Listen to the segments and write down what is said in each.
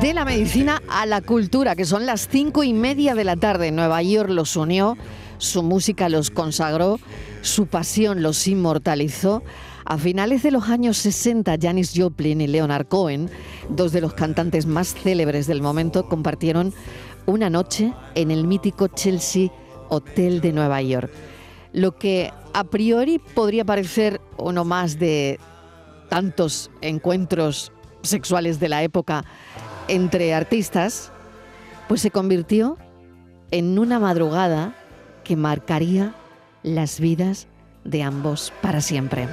De la medicina a la cultura, que son las cinco y media de la tarde. Nueva York los unió, su música los consagró, su pasión los inmortalizó. A finales de los años 60, Janis Joplin y Leonard Cohen, dos de los cantantes más célebres del momento, compartieron una noche en el mítico Chelsea Hotel de Nueva York. Lo que a priori podría parecer uno más de tantos encuentros sexuales de la época entre artistas, pues se convirtió en una madrugada que marcaría las vidas de ambos para siempre.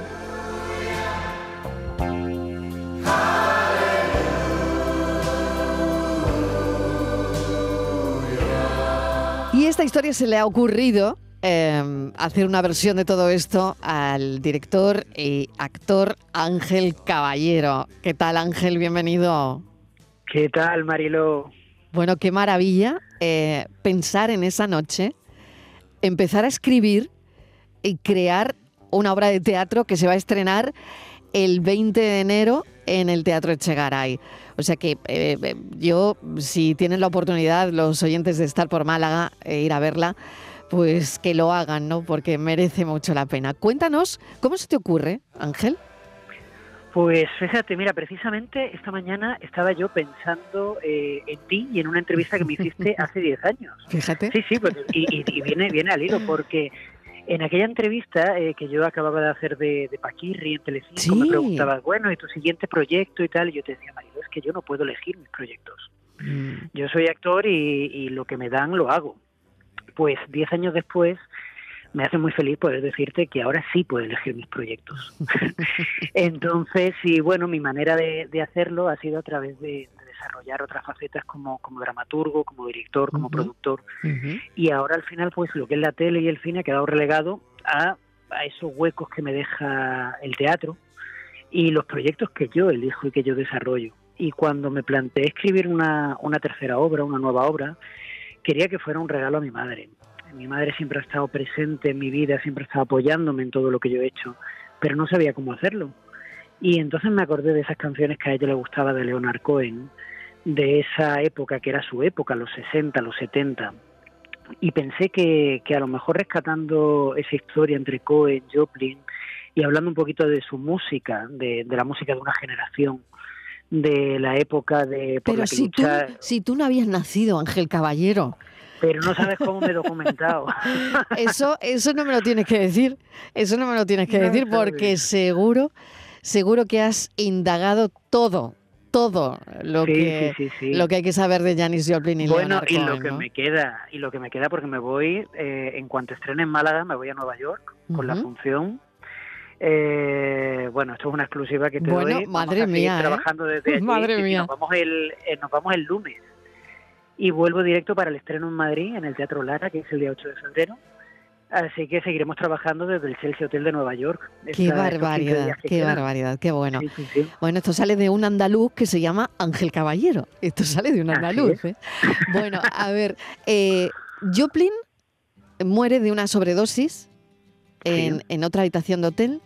Y esta historia se le ha ocurrido em, hacer una versión de todo esto al director y actor Ángel Caballero. ¿Qué tal Ángel? Bienvenido. ¿Qué tal, Marilo? Bueno, qué maravilla eh, pensar en esa noche, empezar a escribir y crear una obra de teatro que se va a estrenar el 20 de enero en el Teatro Echegaray. O sea que eh, eh, yo, si tienen la oportunidad, los oyentes de estar por Málaga e ir a verla, pues que lo hagan, ¿no? Porque merece mucho la pena. Cuéntanos, ¿cómo se te ocurre, Ángel? Pues fíjate, mira, precisamente esta mañana estaba yo pensando eh, en ti y en una entrevista que me hiciste hace 10 años. Fíjate. Sí, sí, pues, y, viene, viene al hilo porque en aquella entrevista eh, que yo acababa de hacer de, de Paquirri en Telecinco, me preguntabas, bueno, ¿y tu siguiente proyecto y tal? Y yo te decía, Marido, es que yo no puedo elegir mis proyectos. Mm. Yo soy actor y, y lo que me dan lo hago. Pues 10 años después me hace muy feliz poder decirte que ahora sí puedo elegir mis proyectos. Entonces, sí, bueno, mi manera de, hacerlo ha sido a través de, desarrollar otras facetas como, como dramaturgo, como director, como productor. Y ahora al final, pues lo que es la tele y el cine ha quedado relegado a, a esos huecos que me deja el teatro y los proyectos que yo elijo y que yo desarrollo. Y cuando me planteé escribir una, una tercera obra, una nueva obra, quería que fuera un regalo a mi madre mi madre siempre ha estado presente en mi vida, siempre ha estado apoyándome en todo lo que yo he hecho, pero no sabía cómo hacerlo. Y entonces me acordé de esas canciones que a ella le gustaba de Leonard Cohen, de esa época que era su época, los 60, los 70. Y pensé que, a lo mejor rescatando esa historia entre Cohen, Joplin, y hablando un poquito de su música, de, la música de una generación, de la época de... Pero si, tú, si tú no habías nacido, Ángel Caballero, pero no sabes cómo me he documentado. Eso, eso no me lo tienes que decir, eso no me lo tienes que decir porque seguro, seguro que has indagado todo, todo lo que lo que hay que saber de Janis Joplin y bueno y lo que me queda y lo que me queda porque me voy eh, en cuanto estrene en Málaga me voy a Nueva York con la función eh, bueno esto es una exclusiva que te bueno, doy. Madre mía ¿eh? trabajando desde madre mía nos vamos el nos vamos el lunes y vuelvo directo para el estreno en Madrid, en el Teatro Lara, que es el día 8 de febrero. Así que seguiremos trabajando desde el Chelsea Hotel de Nueva York. Qué barbaridad, qué barbaridad, qué bueno. Bueno, esto sale de un andaluz que se llama Ángel Caballero. Esto sale de un andaluz. ¿eh? Bueno, a ver, eh, Joplin muere de una sobredosis en, en otra habitación de hotel.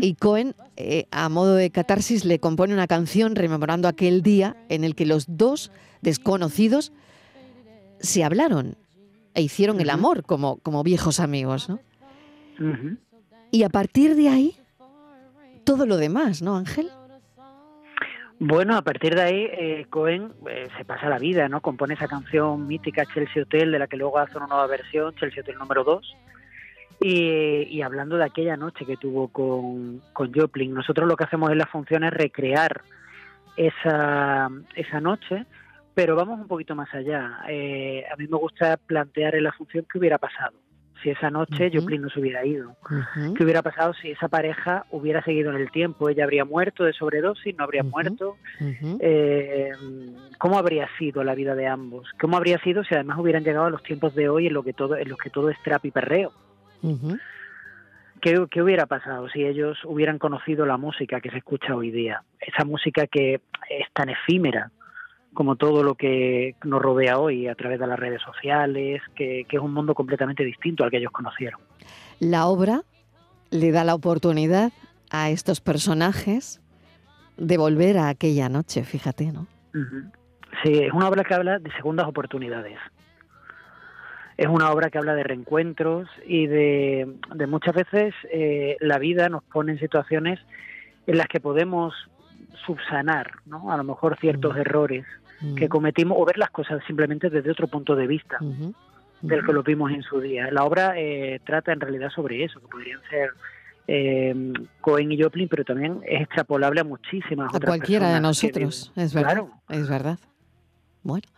Y Cohen, eh, a modo de catarsis, le compone una canción rememorando aquel día en el que los dos desconocidos se hablaron e hicieron el amor como, como viejos amigos, ¿no? Y a partir de ahí, todo lo demás, ¿no, Ángel? Bueno, a partir de ahí, eh, Cohen eh, se pasa la vida, ¿no? Compone esa canción mítica Chelsea Hotel, de la que luego hace una nueva versión, Chelsea Hotel número 2. Y, hablando de aquella noche que tuvo con, con Joplin, nosotros lo que hacemos en la función es recrear esa, esa noche, pero vamos un poquito más allá. Eh, a mí me gusta plantear en la función qué hubiera pasado si esa noche Joplin no se hubiera ido. ¿Qué hubiera pasado si esa pareja hubiera seguido en el tiempo? ¿Ella habría muerto de sobredosis? ¿No habría muerto? Eh, ¿Cómo habría sido la vida de ambos? ¿Cómo habría sido si además hubieran llegado a los tiempos de hoy en, lo que todo, en los que todo es trap y perreo? ¿Qué, ¿Qué, hubiera pasado si ellos hubieran conocido la música que se escucha hoy día? Esa música que es tan efímera, como todo lo que nos rodea hoy a través de las redes sociales, que, es un mundo completamente distinto al que ellos conocieron. La obra le da la oportunidad a estos personajes de volver a aquella noche, fíjate, ¿no? Sí, es una obra que habla de segundas oportunidades. Es una obra que habla de reencuentros y de, muchas veces eh, la vida nos pone en situaciones en las que podemos subsanar, ¿no? A lo mejor ciertos mm. errores que mm. cometimos o ver las cosas simplemente desde otro punto de vista del que lo vimos en su día. La obra eh, trata en realidad sobre eso, que podrían ser eh, Cohen y Joplin, pero también es extrapolable a muchísimas a cualquiera de nosotros, es verdad, es verdad. Bueno,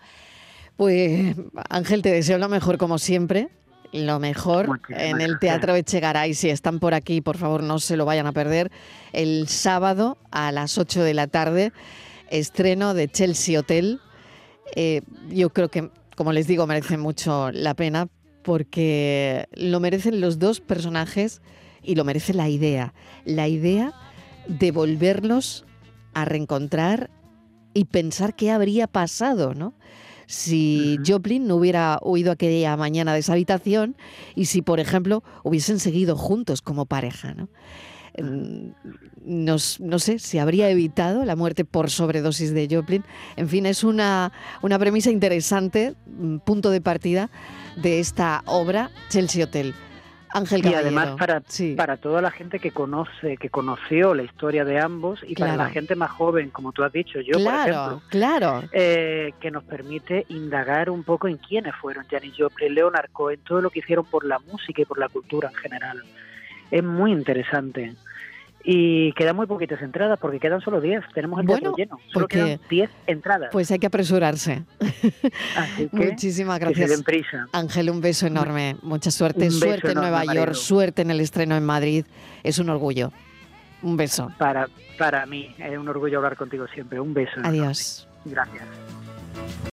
pues Ángel, te deseo lo mejor como siempre. Lo mejor en el Teatro Echegaray. Si están por aquí, por favor, no se lo vayan a perder. El sábado a las 8 de la tarde, estreno de Chelsea Hotel. Eh, yo creo que, como les digo, merece mucho la pena porque lo merecen los dos personajes y lo merece la idea. La idea de volverlos a reencontrar y pensar qué habría pasado, ¿no? Si Joplin no hubiera huido aquella mañana de esa habitación y si, por ejemplo, hubiesen seguido juntos como pareja, ¿no? Nos, no sé si habría evitado la muerte por sobredosis de Joplin. En fin, es una, una premisa interesante, mm, punto de partida de esta obra, Chelsea Hotel. Ángel Y además para, para toda la gente que conoce, que conoció la historia de ambos y para la gente más joven, como tú has dicho, yo por ejemplo, claro. Eh, que nos permite indagar un poco en quiénes fueron Janis Joplin, Leonard Cohen, todo lo que hicieron por la música y por la cultura en general. Es muy interesante. Y quedan muy poquitas entradas porque quedan solo 10. Tenemos el teatro lleno. Solo quedan 10 entradas. Pues hay que apresurarse. Muchísimas gracias. prisa. Ángel, un beso enorme. Mucha suerte. suerte en Nueva York, suerte en el estreno en Madrid. Es un orgullo. Un beso. Para, para mí es un orgullo hablar contigo siempre. Un beso. Adiós. Gracias.